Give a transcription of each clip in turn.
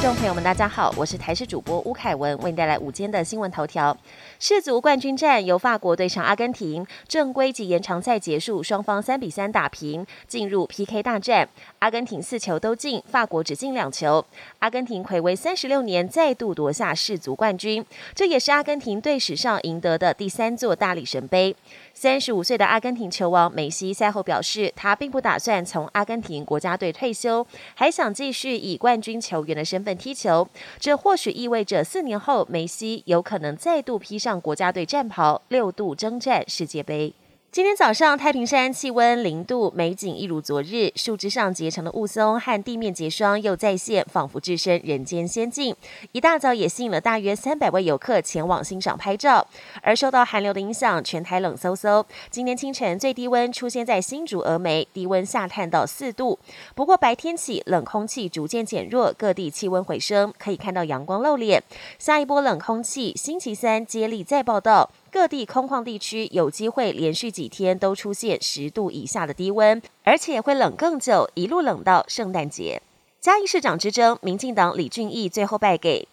众朋友们，大家好，我是台视主播吴凯文，为您带来午间的新闻头条。世足冠军战由法国对上阿根廷，正规及延长赛结束，双方三比三打平，进入 PK 大战。阿根廷四球都进，法国只进两球。阿根廷暌违三十六年再度夺下世足冠军，这也是阿根廷队史上赢得的第三座大力神杯。三十五岁的阿根廷球王梅西赛后表示，他并不打算从阿根廷国家队退休，还想继续以冠军球员的身份踢球。这或许意味着四年后，梅西有可能再度披上国家队战袍，六度征战世界杯。今天早上，太平山气温零度，美景一如昨日。树枝上结成的雾凇和地面结霜又再现，仿佛置身人间仙境。一大早也吸引了大约三百位游客前往欣赏拍照。而受到寒流的影响，全台冷飕飕。今天清晨最低温出现在新竹峨眉，低温下探到四度。不过白天起冷空气逐渐减弱，各地气温回升，可以看到阳光露脸。下一波冷空气星期三接力再报道。各地空旷地区有机会连续几天都出现十度以下的低温，而且会冷更久，一路冷到圣诞节。嘉义市长之争，民进党李俊毅最后败给。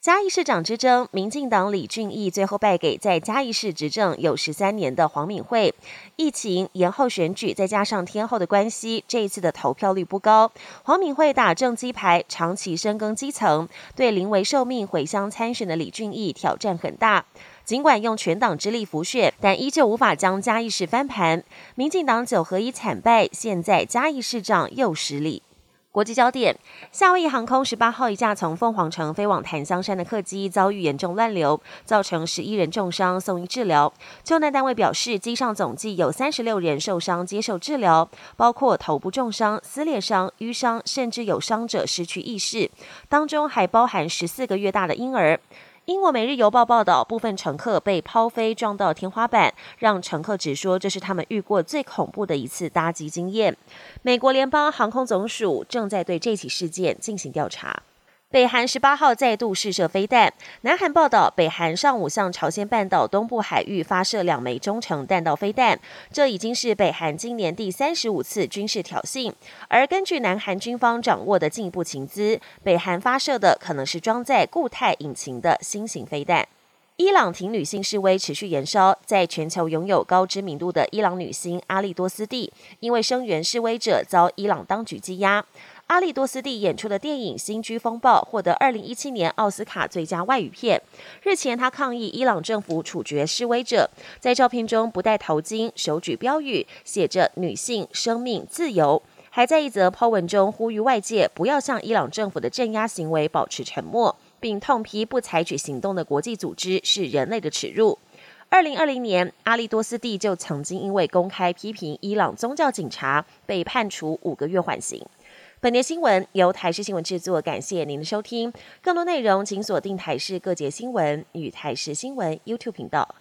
嘉义市长之争，民进党李俊毅最后败给在嘉义市执政有十三年的黄敏惠。疫情延后选举，再加上天后的关系，这一次的投票率不高。黄敏惠打正鸡排，长期深耕基层，对临危受命回乡参选的李俊毅挑战很大。尽管用全党之力浮选，但依旧无法将嘉义市翻盘。民进党九合一惨败，现在嘉义市长又失利。国际焦点：夏威夷航空十八号一架从凤凰城飞往檀香山的客机遭遇严重乱流，造成十一人重伤，送医治疗。救难单位表示，机上总计有三十六人受伤接受治疗，包括头部重伤、撕裂伤、淤伤，甚至有伤者失去意识，当中还包含十四个月大的婴儿。英国《每日邮报》报道，部分乘客被抛飞撞到天花板，让乘客只说这是他们遇过最恐怖的一次搭机经验。美国联邦航空总署正在对这起事件进行调查。北韩十八号再度试射飞弹。南韩报道，北韩上午向朝鲜半岛东部海域发射两枚中程弹道飞弹，这已经是北韩今年第三十五次军事挑衅。而根据南韩军方掌握的进一步情资，北韩发射的可能是装载固态引擎的新型飞弹。伊朗挺女性示威持续延烧，在全球拥有高知名度的伊朗女星阿利多斯蒂，因为声援示威者遭伊朗当局羁押。阿利多斯蒂演出的电影《新居风暴》获得二零一七年奥斯卡最佳外语片。日前，他抗议伊朗政府处决示威者，在照片中不戴头巾，手举标语，写着“女性、生命、自由”，还在一则 po 文中呼吁外界不要向伊朗政府的镇压行为保持沉默，并痛批不采取行动的国际组织是人类的耻辱。二零二零年，阿利多斯蒂就曾经因为公开批评伊朗宗教警察，被判处五个月缓刑。本节新闻由台视新闻制作，感谢您的收听。更多内容请锁定台视各节新闻与台视新闻 YouTube 频道。